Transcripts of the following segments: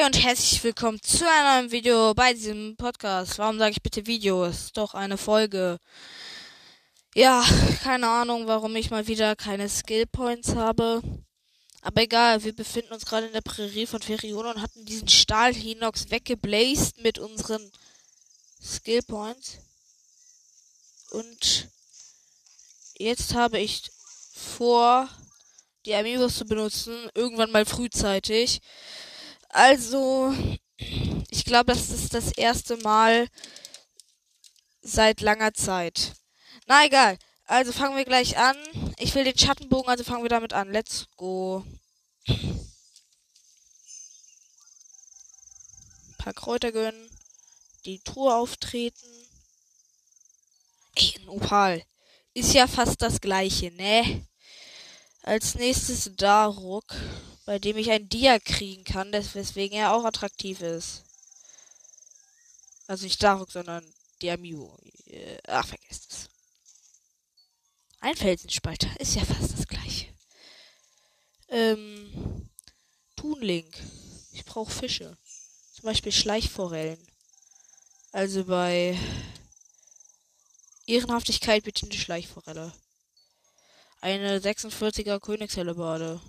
Hi und herzlich willkommen zu einem neuen Video bei diesem Podcast. Warum sage ich bitte Video? Es ist doch eine Folge. Ja, keine Ahnung, warum ich mal wieder keine Skill Points habe. Aber egal, wir befinden uns gerade in der Prärie von Ferione und hatten diesen Stahl-Hinox weggeblased mit unseren Skill Points. Und jetzt habe ich vor, die Amiibos zu benutzen, irgendwann mal frühzeitig. Also, ich glaube, das ist das erste Mal seit langer Zeit. Na egal. Also fangen wir gleich an. Ich will den Schattenbogen, also fangen wir damit an. Let's go. Ein paar Kräuter gönnen. Die Truhe auftreten. Ey, ein Opal. Ist ja fast das gleiche, ne? Als nächstes Daruk bei dem ich ein Dia kriegen kann, weswegen er auch attraktiv ist. Also nicht Daruk, sondern Diamiu. Äh, ach, vergesst es. Ein Felsenspalter ist ja fast das gleiche. Ähm, Thunlink. Ich brauche Fische. Zum Beispiel Schleichforellen. Also bei Ehrenhaftigkeit bitte eine Schleichforelle. Eine 46er Königshellebarde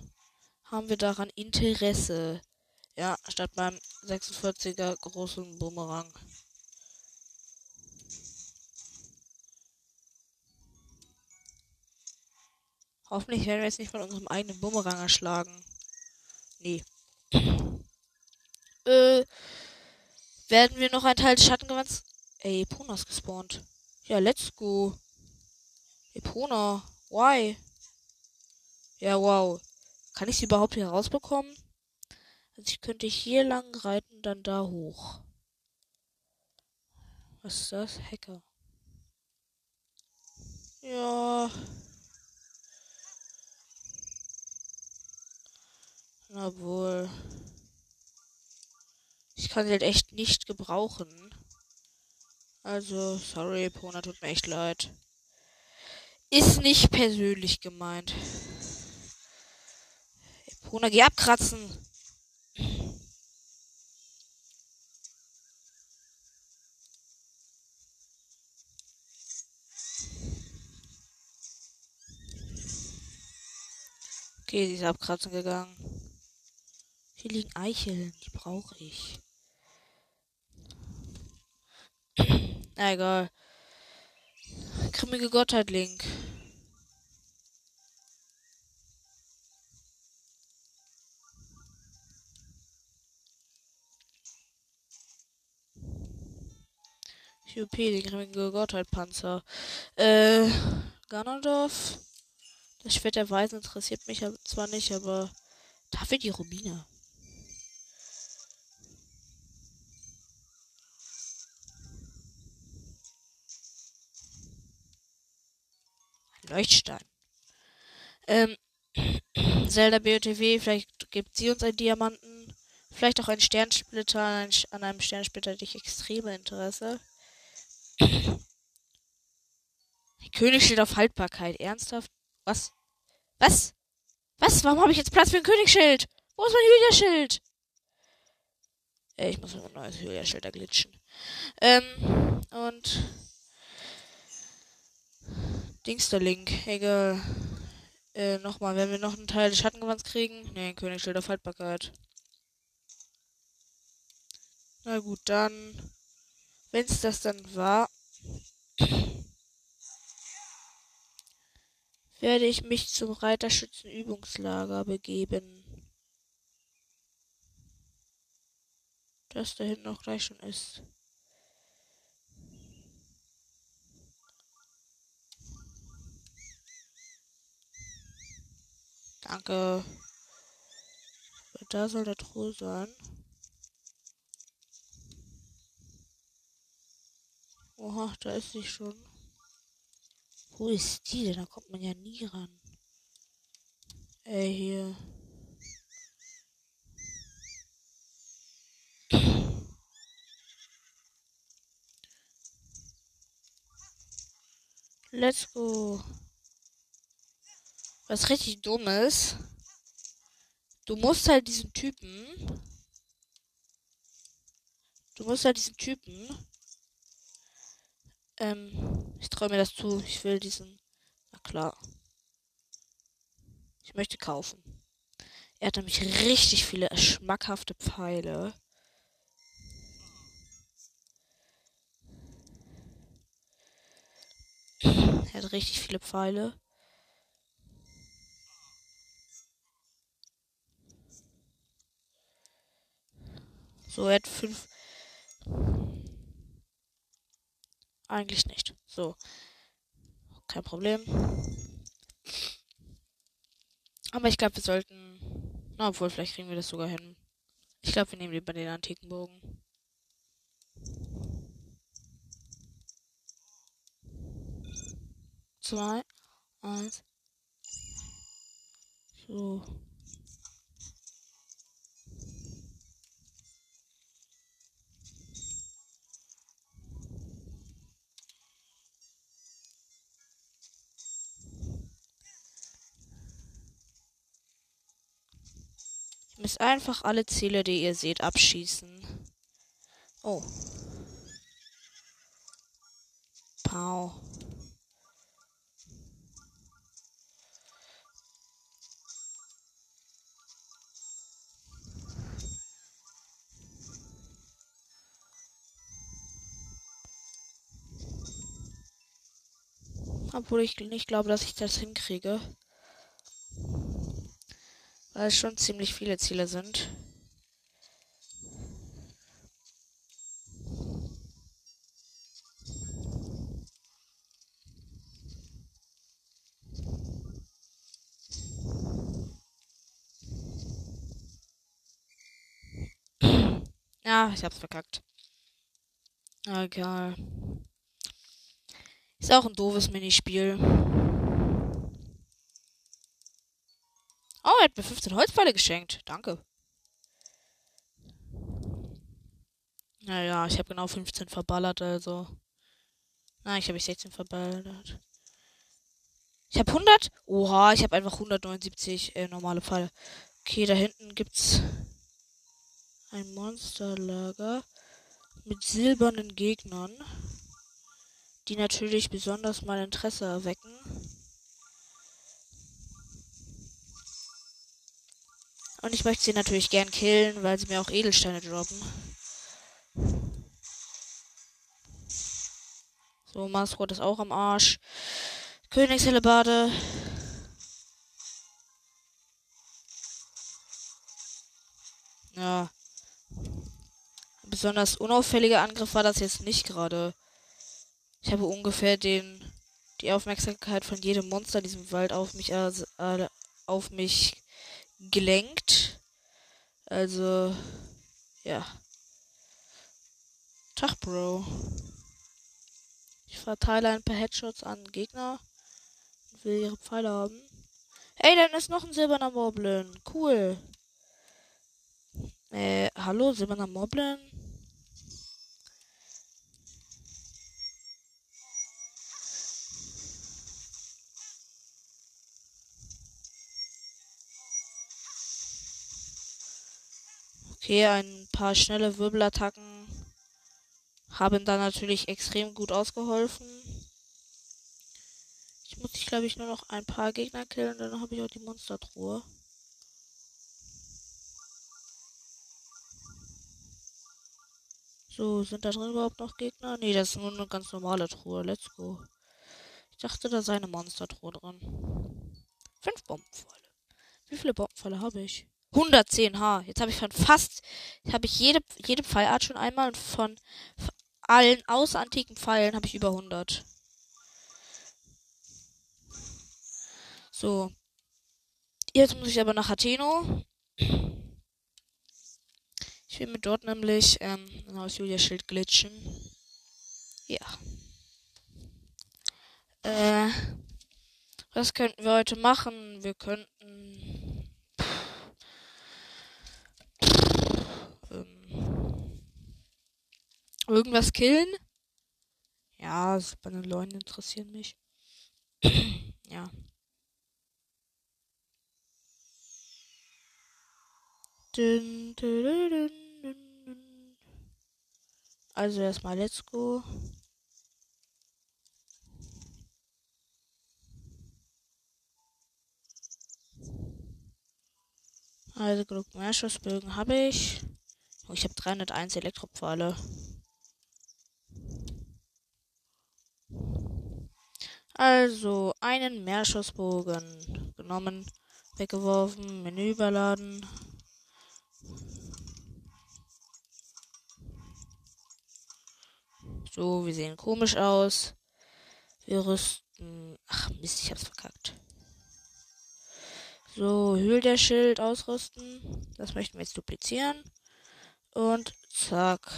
haben wir daran Interesse. Ja, statt beim 46er großen Bumerang. Hoffentlich werden wir jetzt nicht von unserem eigenen Bumerang erschlagen. Nee. äh, werden wir noch ein Teil des Schattengewands... Ey, Epona ist gespawnt. Ja, let's go. Epona, why? Ja, wow. Kann ich sie überhaupt hier rausbekommen? Also ich könnte hier lang reiten, dann da hoch. Was ist das? Hacker. Ja. Na wohl. Ich kann sie halt echt nicht gebrauchen. Also, sorry, Pona, tut mir echt leid. Ist nicht persönlich gemeint. Corona, geh abkratzen. Okay, sie ist abkratzen gegangen. Hier liegen Eicheln, die brauche ich. Na egal. Grimmige Gottheit, Link. QP, den grimmige Gottheit-Panzer. Äh, Ganondorf. Das Schwert der Weisen interessiert mich zwar nicht, aber dafür die Rubine. Leuchtstein. Ähm, Zelda BOTW, vielleicht gibt sie uns einen Diamanten. Vielleicht auch einen Sternsplitter. An einem Sternsplitter hätte ich extreme Interesse. Königsschild auf Haltbarkeit. Ernsthaft? Was? Was? Was? Warum habe ich jetzt Platz für ein Königsschild? Wo ist mein Hylia-Schild? Äh, ich muss ein neues Hylia-Schild glitschen. Ähm, und. Dingsterlink. Egal. Äh, nochmal, wenn wir noch einen Teil des Schattengewands kriegen. Ne, Königsschild auf Haltbarkeit. Na gut, dann. Wenn es das dann war, werde ich mich zum Reiterschützenübungslager begeben. Das da hinten auch gleich schon ist. Danke. Da soll der Truhe sein. Oha, da ist sie schon. Wo ist die denn? Da kommt man ja nie ran. Ey, hier. Let's go. Was richtig dumm ist, du musst halt diesen Typen Du musst halt diesen Typen. Ähm, ich traue mir das zu. Ich will diesen. Na klar. Ich möchte kaufen. Er hat nämlich richtig viele schmackhafte Pfeile. Er hat richtig viele Pfeile. So, er hat fünf. Eigentlich nicht. So. Kein Problem. Aber ich glaube, wir sollten. Na, obwohl, vielleicht kriegen wir das sogar hin. Ich glaube, wir nehmen lieber den antiken Bogen. Zwei, eins. So. Müsst einfach alle Ziele, die ihr seht, abschießen. Oh. Pau. Obwohl ich nicht glaube, dass ich das hinkriege. Weil es schon ziemlich viele Ziele sind. Ja, ich hab's verkackt. Egal. Ist auch ein doofes Minispiel. Er hat mir 15 Holzpfeile geschenkt. Danke. Naja, ich habe genau 15 verballert, also. Nein, ich habe 16 verballert. Ich habe 100. Oha, ich habe einfach 179 äh, normale Pfeile. Okay, da hinten gibt's ein Monsterlager mit silbernen Gegnern, die natürlich besonders mein Interesse erwecken. Und ich möchte sie natürlich gern killen, weil sie mir auch Edelsteine droppen. So, Masrot ist auch am Arsch. Königshellebade. Ja. Besonders unauffälliger Angriff war das jetzt nicht gerade. Ich habe ungefähr den die Aufmerksamkeit von jedem Monster in diesem Wald auf mich äh, auf mich gelenkt. Also, ja. Tag, Bro. Ich verteile ein paar Headshots an Gegner und will ihre Pfeile haben. Ey, dann ist noch ein silberner Moblin. Cool. Äh, hallo, silberner Moblin? Okay, ein paar schnelle Wirbelattacken haben da natürlich extrem gut ausgeholfen. Ich muss, ich glaube ich, nur noch ein paar Gegner killen, dann habe ich auch die Monstertruhe. So, sind da drin überhaupt noch Gegner? Ne, das ist nur eine ganz normale Truhe. Let's go. Ich dachte, da sei eine Monstertruhe drin. Fünf Bombenpfeile. Wie viele Bombenpfeile habe ich? 110h. Jetzt habe ich von fast, habe ich jede, jede Pfeilart schon einmal und von allen außer antiken Pfeilen habe ich über 100. So. Jetzt muss ich aber nach Atheno. Ich will mir dort nämlich ähm, aus Julia Schild glitschen. Ja. Äh, was könnten wir heute machen? Wir könnten Irgendwas killen? Ja, bei den Leuten interessieren mich. ja. Also erstmal let's go. Also genug Meerschussbögen habe ich. Oh, ich habe 301 Elektropfahle. Also einen Meerschussbogen genommen, weggeworfen, Menü überladen. So, wir sehen komisch aus. Wir rüsten. Ach Mist, ich hab's verkackt. So, Hüll der Schild ausrüsten. Das möchten wir jetzt duplizieren. Und zack.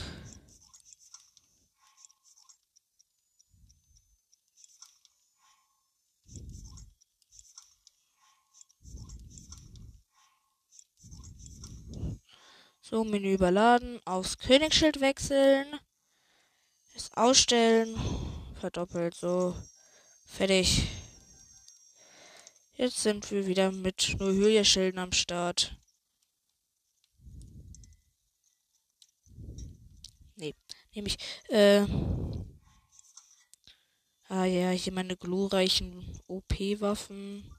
So, Menü überladen, aufs Königsschild wechseln, es ausstellen, verdoppelt, so, fertig. Jetzt sind wir wieder mit nur Hylia-Schilden am Start. Nee, nehme ich, äh, ah ja, hier meine glorreichen OP-Waffen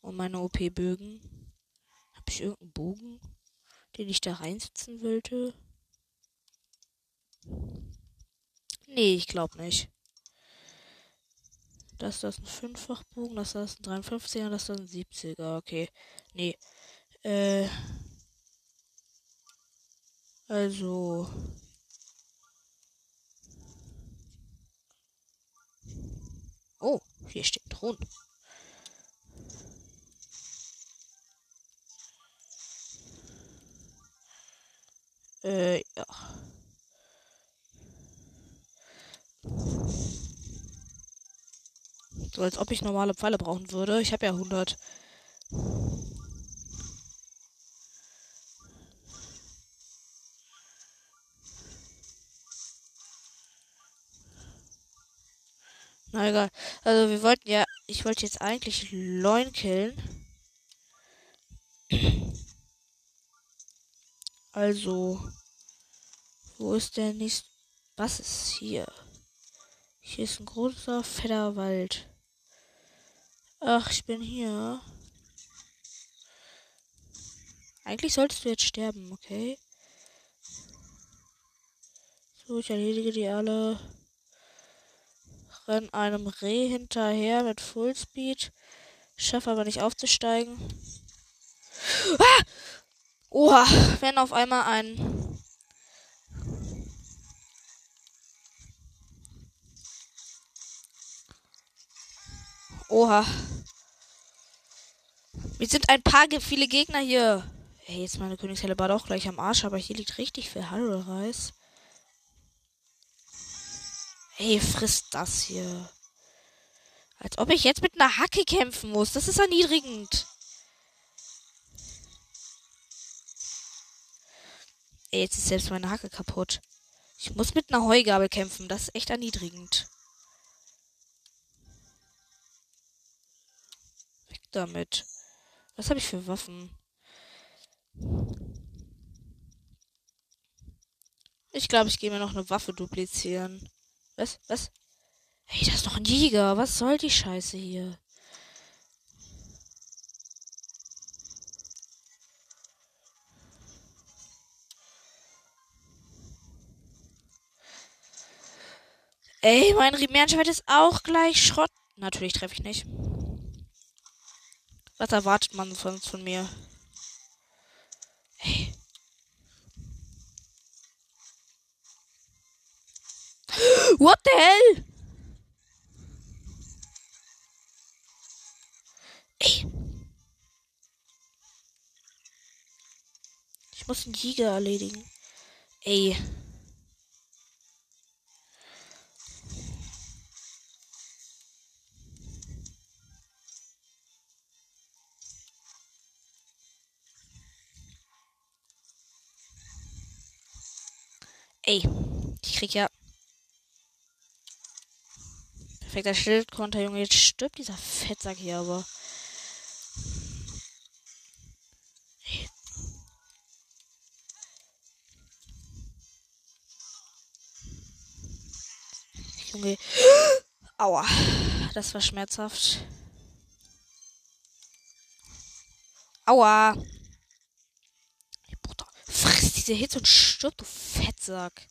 und meine OP-Bögen. Habe ich irgendeinen Bogen? Den ich da reinsetzen wollte? Nee, ich glaube nicht. Das ist ein Fünffachbogen, das ist ein 53er, das ist ein 70er. Okay. Nee. Äh. Also. Oh, hier steht Thron. Äh, ja. So als ob ich normale Pfeile brauchen würde. Ich habe ja 100. Na egal. Also wir wollten ja, ich wollte jetzt eigentlich Leun killen. Also, wo ist der nächste? Was ist hier? Hier ist ein großer, fetter Wald. Ach, ich bin hier. Eigentlich solltest du jetzt sterben, okay? So, ich erledige die alle. Renn einem Reh hinterher mit Fullspeed. Schaffe aber nicht aufzusteigen. Ah! Oha, wenn auf einmal ein. Oha. Wir sind ein paar viele Gegner hier. Hey, jetzt meine Königshelle war doch gleich am Arsch, aber hier liegt richtig viel Harrow-Reis. Hey, frisst das hier. Als ob ich jetzt mit einer Hacke kämpfen muss. Das ist erniedrigend. Ey, jetzt ist selbst meine Hacke kaputt. Ich muss mit einer Heugabel kämpfen. Das ist echt erniedrigend. Weg damit. Was habe ich für Waffen? Ich glaube, ich gehe mir noch eine Waffe duplizieren. Was? Was? Hey, das ist doch ein Jäger. Was soll die Scheiße hier? Ey, mein Rimärenschwert ist auch gleich Schrott. Natürlich treffe ich nicht. Was erwartet man sonst von mir? Ey. What the hell? Ey. Ich muss einen Jäger erledigen. Ey. Ey, krieg ja. Perfekter Schildkonter, Junge. Jetzt stirbt dieser Fettsack hier aber. Junge. Aua. Das war schmerzhaft. Aua. Bruder, friss diese Hitze und stirb, du Fettsack.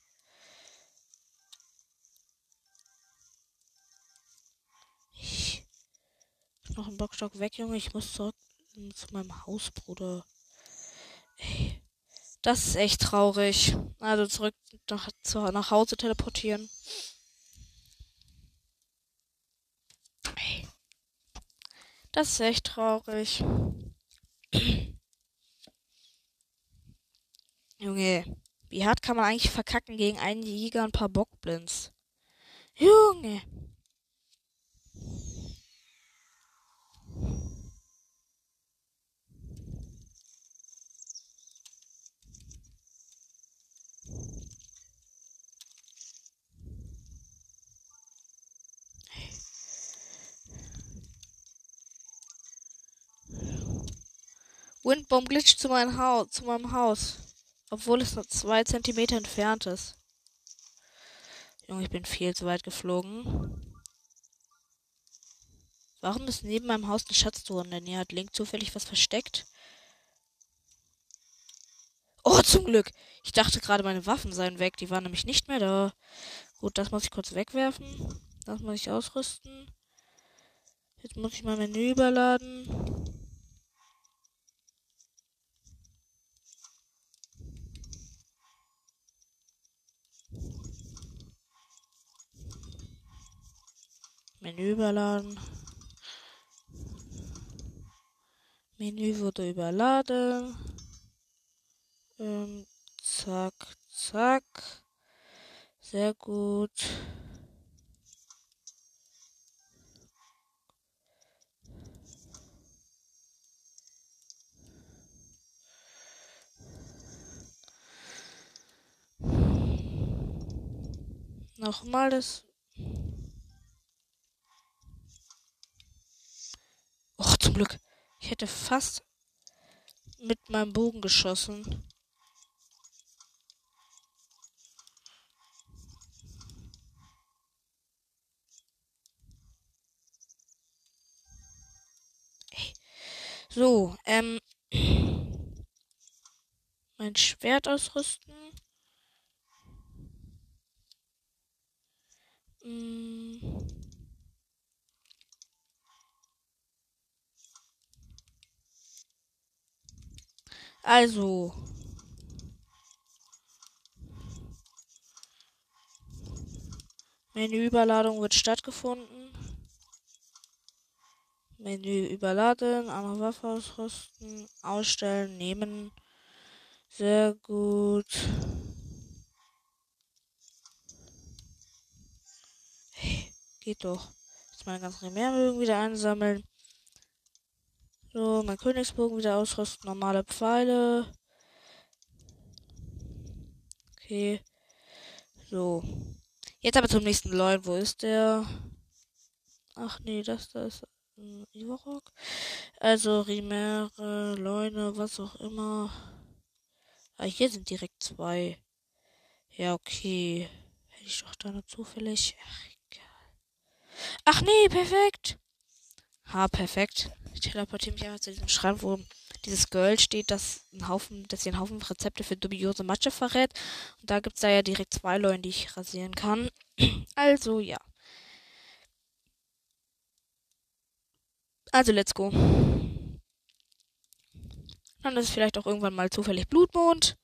Noch einen Bockstock weg, Junge. Ich muss zurück zu meinem Haus, Bruder. Ey. Das ist echt traurig. Also zurück nach, zu, nach Hause teleportieren. Ey. Das ist echt traurig. Junge, wie hart kann man eigentlich verkacken gegen einen Jäger und ein paar Bockblins? Junge. Windbomb glitscht zu, mein Haus, zu meinem Haus. Obwohl es nur zwei Zentimeter entfernt ist. Junge, ich bin viel zu weit geflogen. Warum ist neben meinem Haus eine Schatztruhe der Nähe? Hat Link zufällig was versteckt? Oh, zum Glück. Ich dachte gerade, meine Waffen seien weg. Die waren nämlich nicht mehr da. Gut, das muss ich kurz wegwerfen. Das muss ich ausrüsten. Jetzt muss ich mein Menü überladen. Menü überladen. Menü wurde überladen. Ähm, zack, zack. Sehr gut. Nochmal das Och, zum Glück. Ich hätte fast mit meinem Bogen geschossen. So, ähm. Mein Schwert ausrüsten. Hm. Also. Menüüberladung wird stattgefunden. Menü überladen, andere Waffe ausrüsten, ausstellen, nehmen. Sehr gut. Hey, geht doch. Jetzt meine ganzen Primärmögen wieder einsammeln. So, mein Königsbogen wieder ausrüsten. Normale Pfeile. Okay. So. Jetzt aber zum nächsten Leun. Wo ist der? Ach nee, das da ist ein Ivorok. Also Rimere, Leune, was auch immer. Ah, hier sind direkt zwei. Ja, okay. Hätte ich doch da nur zufällig. Ach, egal. Ach nee, perfekt. Ha, perfekt. Ich teleportiere mich einfach zu diesem Schrank, wo dieses Girl steht, das ein Haufen, das hier einen Haufen Rezepte für dubiose Matsche verrät. Und da gibt es da ja direkt zwei Leute, die ich rasieren kann. Also, ja. Also, let's go. Dann ist es vielleicht auch irgendwann mal zufällig Blutmond.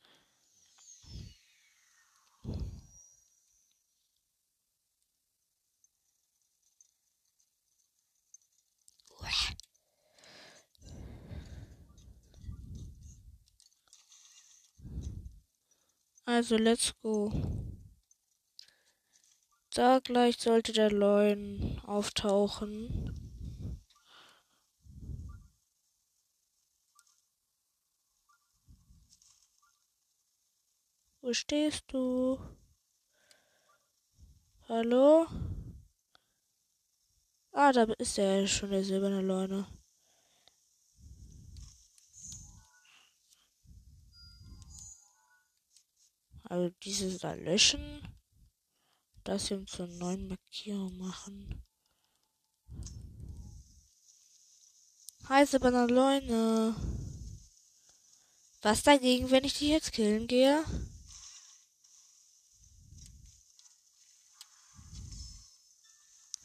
Also, let's go. Da gleich sollte der Leuen auftauchen. Wo stehst du? Hallo? Ah, da ist ja schon der silberne Leune. Also diese da löschen. das hier zur neuen Markierung machen. Heiße Banaleune. Was dagegen, wenn ich dich jetzt killen gehe?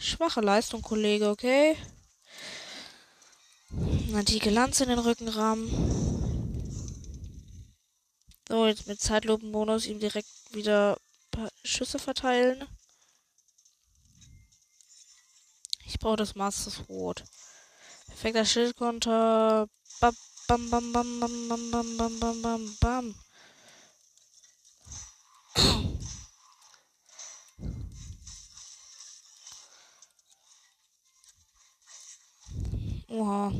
Schwache Leistung, Kollege, okay? Antike Lanze in den Rückenrahmen. So, jetzt mit Zeitlupenbonus ihm direkt wieder Schüsse verteilen. Ich brauche das Master Sword. Perfekter Schildkonter. Bam, bam, bam, bam, bam, bam, bam, bam, bam, Oha.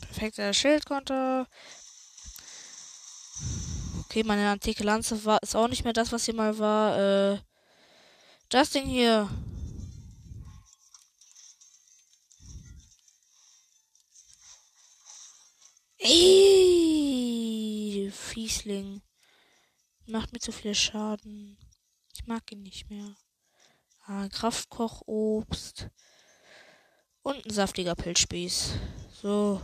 Perfekter Schildkonter. Okay, meine antike Lanze war, ist auch nicht mehr das, was sie mal war. Äh, das Ding hier. Ey, Fiesling. Macht mir zu viel Schaden. Ich mag ihn nicht mehr. Ah, Kraftkochobst. Und ein saftiger Pilzspieß. So.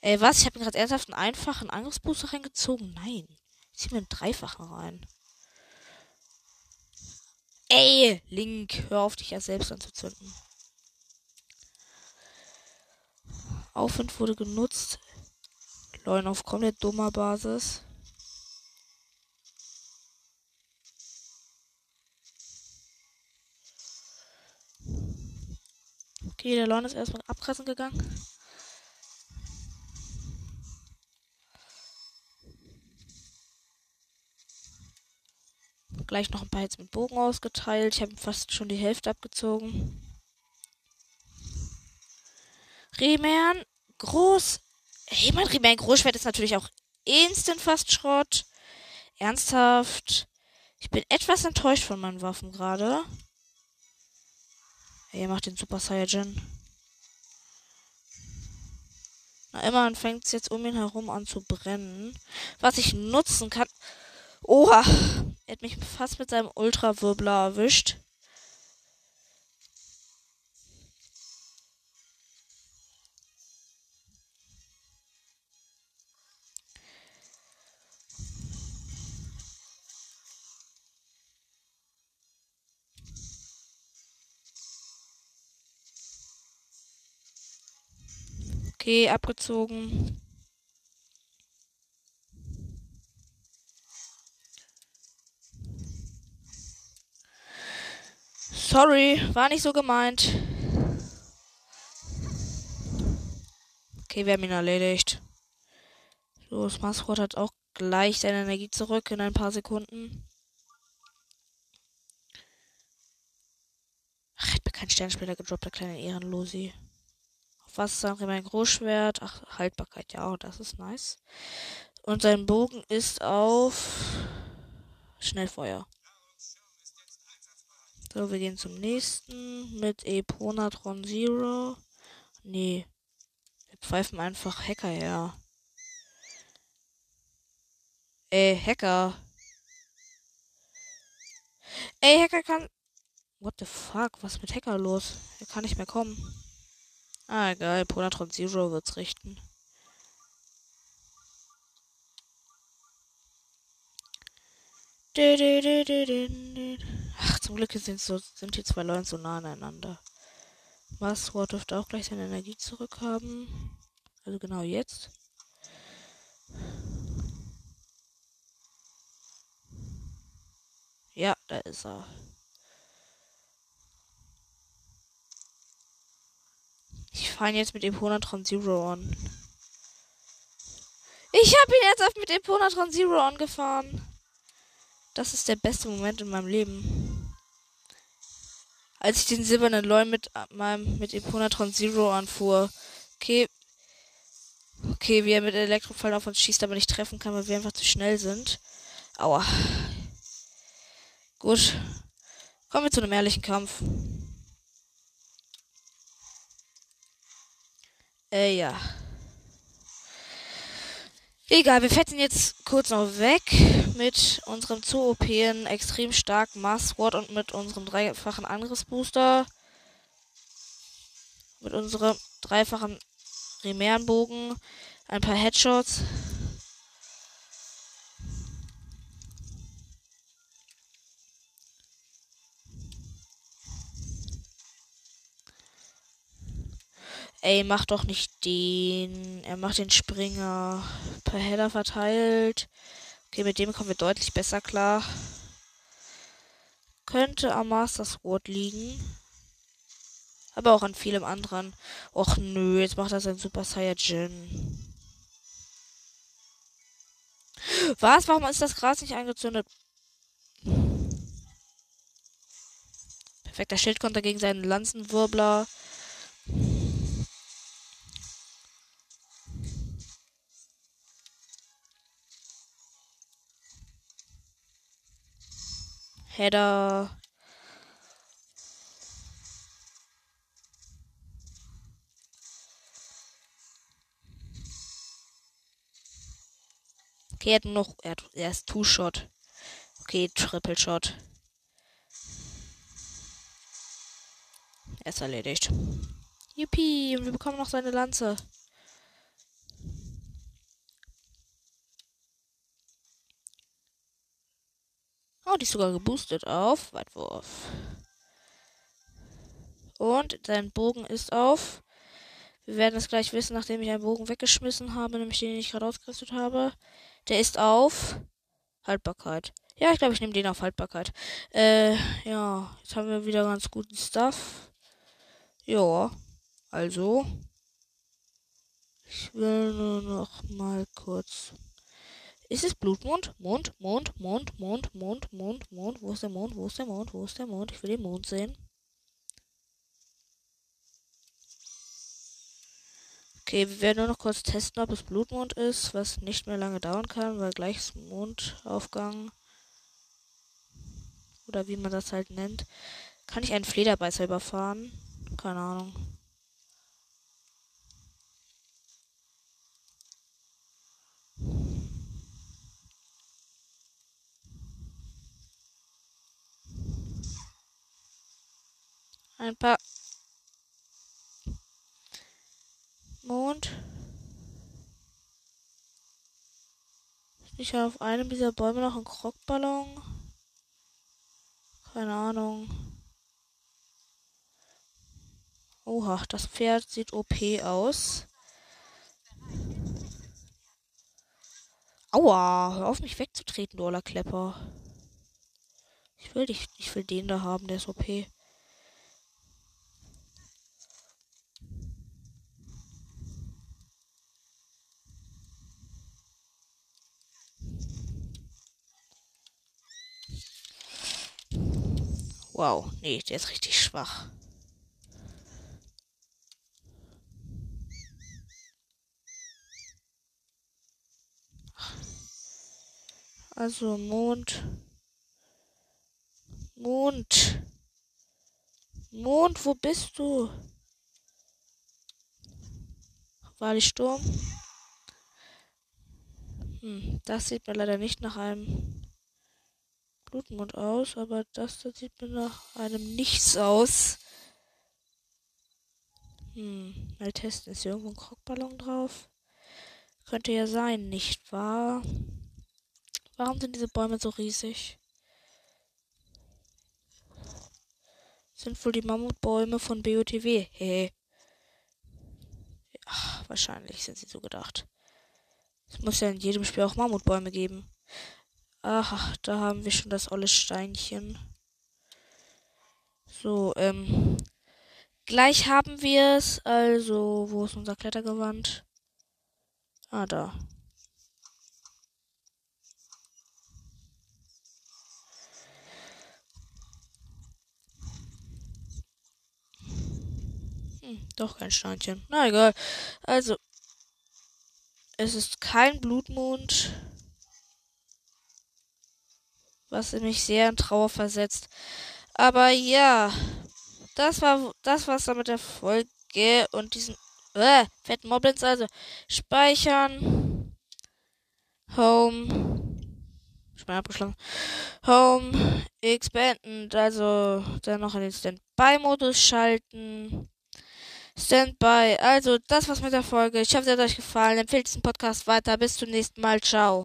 Ey, was? Ich habe mir gerade ernsthaft einen einfachen Angriffsbooster reingezogen? Nein. Ich ziehe mir einen dreifachen rein. Ey, Link, hör auf, dich ja selbst anzuzünden. Aufwind wurde genutzt. Leuen auf komplett dummer Basis. Okay, der Leun ist erstmal abkrassen gegangen. Gleich noch ein paar Hits mit Bogen ausgeteilt. Ich habe fast schon die Hälfte abgezogen. Riemann, groß. Hey, mein Riemann Großschwert ist natürlich auch instant fast Schrott. Ernsthaft. Ich bin etwas enttäuscht von meinen Waffen gerade. Er macht den Super Saiyajin. Na, immerhin fängt es jetzt um ihn herum an zu brennen. Was ich nutzen kann. Oha! Er hat mich fast mit seinem Ultrawirbler erwischt. Okay, abgezogen. Sorry, war nicht so gemeint. Okay, wir haben ihn erledigt. Das Maskott hat auch gleich seine Energie zurück in ein paar Sekunden. Ach, hat mir kein Sternspieler gedroppt, der kleine Ehrenlosi. Was ist dann mein Großschwert? Ach, Haltbarkeit, ja, das ist nice. Und sein Bogen ist auf Schnellfeuer. So, wir gehen zum nächsten mit Eponatron Zero. Nee. Wir pfeifen einfach Hacker her. Ey, Hacker. Ey, Hacker kann. What the fuck? Was ist mit Hacker los? Er kann nicht mehr kommen. Ah, egal. Ponatron Zero wird's richten. Ach, zum Glück sind, so, sind die zwei Leute so nah aneinander. Massword dürfte auch gleich seine Energie zurückhaben. Also genau jetzt. Ja, da ist er. Ich fahre jetzt mit Eponatron Zero an. Ich habe ihn jetzt mit Eponatron Zero angefahren. Das ist der beste Moment in meinem Leben. Als ich den silbernen Loy mit meinem mit Eponatron Zero anfuhr. Okay. Okay, wie er mit Elektrofallen auf uns schießt, aber nicht treffen kann, weil wir einfach zu schnell sind. Aua. Gut. Kommen wir zu einem ehrlichen Kampf. Äh, ja. Egal, wir fetzen jetzt kurz noch weg mit unserem zu OP extrem starken Mars Sword und mit unserem dreifachen Angriffsbooster. Mit unserem dreifachen Rimärenbogen. Ein paar Headshots. Ey, mach doch nicht den. Er macht den Springer per Header verteilt. Okay, mit dem kommen wir deutlich besser klar. Könnte am Master Sword liegen. Aber auch an vielem anderen. Och nö, jetzt macht er sein Super Saiyajin. Was? Warum ist das Gras nicht angezündet? Perfekter Schildkonter gegen seinen Lanzenwirbler. Header. Okay, er hat noch. Er, hat, er ist Two-Shot. Okay, Triple Shot. Er ist erledigt. Yuppie, und wir bekommen noch seine Lanze. Oh, die ist sogar geboostet auf Weitwurf. Und sein Bogen ist auf. Wir werden es gleich wissen, nachdem ich einen Bogen weggeschmissen habe, nämlich den ich gerade ausgerüstet habe. Der ist auf Haltbarkeit. Ja, ich glaube, ich nehme den auf Haltbarkeit. Äh, ja, jetzt haben wir wieder ganz guten Stuff. Ja, also. Ich will nur noch mal kurz ist es Blutmond? Mond, Mond, Mond, Mond, Mond, Mond, Mond. Wo ist der Mond? Wo ist der Mond? Wo ist der Mond? Ich will den Mond sehen. Okay, wir werden nur noch kurz testen, ob es Blutmond ist, was nicht mehr lange dauern kann, weil gleich ist Mondaufgang. Oder wie man das halt nennt. Kann ich einen Flederbeißer überfahren? Keine Ahnung. Ein paar Mond. Ist nicht auf einem dieser Bäume noch ein Krockballon? Keine Ahnung. Oha, das Pferd sieht OP aus. Aua, hör auf mich wegzutreten, du Klepper. Ich will dich, ich will den da haben, der ist OP. Wow, nee, der ist richtig schwach. Also Mond. Mond. Mond, wo bist du? War die Sturm? Hm, das sieht mir leider nicht nach einem Blutmond aus, aber das da sieht mir nach einem Nichts aus. Hm, mal testen. Ist hier irgendwo ein Krockballon drauf? Könnte ja sein, nicht wahr? Warum sind diese Bäume so riesig? Sind wohl die Mammutbäume von BOTW? Hey. Ach, wahrscheinlich sind sie so gedacht. Es muss ja in jedem Spiel auch Mammutbäume geben. Aha, da haben wir schon das olle Steinchen. So, ähm. Gleich haben wir es. Also, wo ist unser Klettergewand? Ah, da. Hm, doch kein Steinchen. Na egal. Also, es ist kein Blutmond was mich sehr in Trauer versetzt. Aber ja, das war das war's dann mit der Folge und diesen äh, fetten Moblins. Also speichern. Home. Ich bin abgeschlossen. Home beenden. Also dann noch in den Standby-Modus schalten. Standby. Also, das war's mit der Folge. Ich hoffe, es hat euch gefallen. Empfehlt diesen Podcast weiter. Bis zum nächsten Mal. Ciao.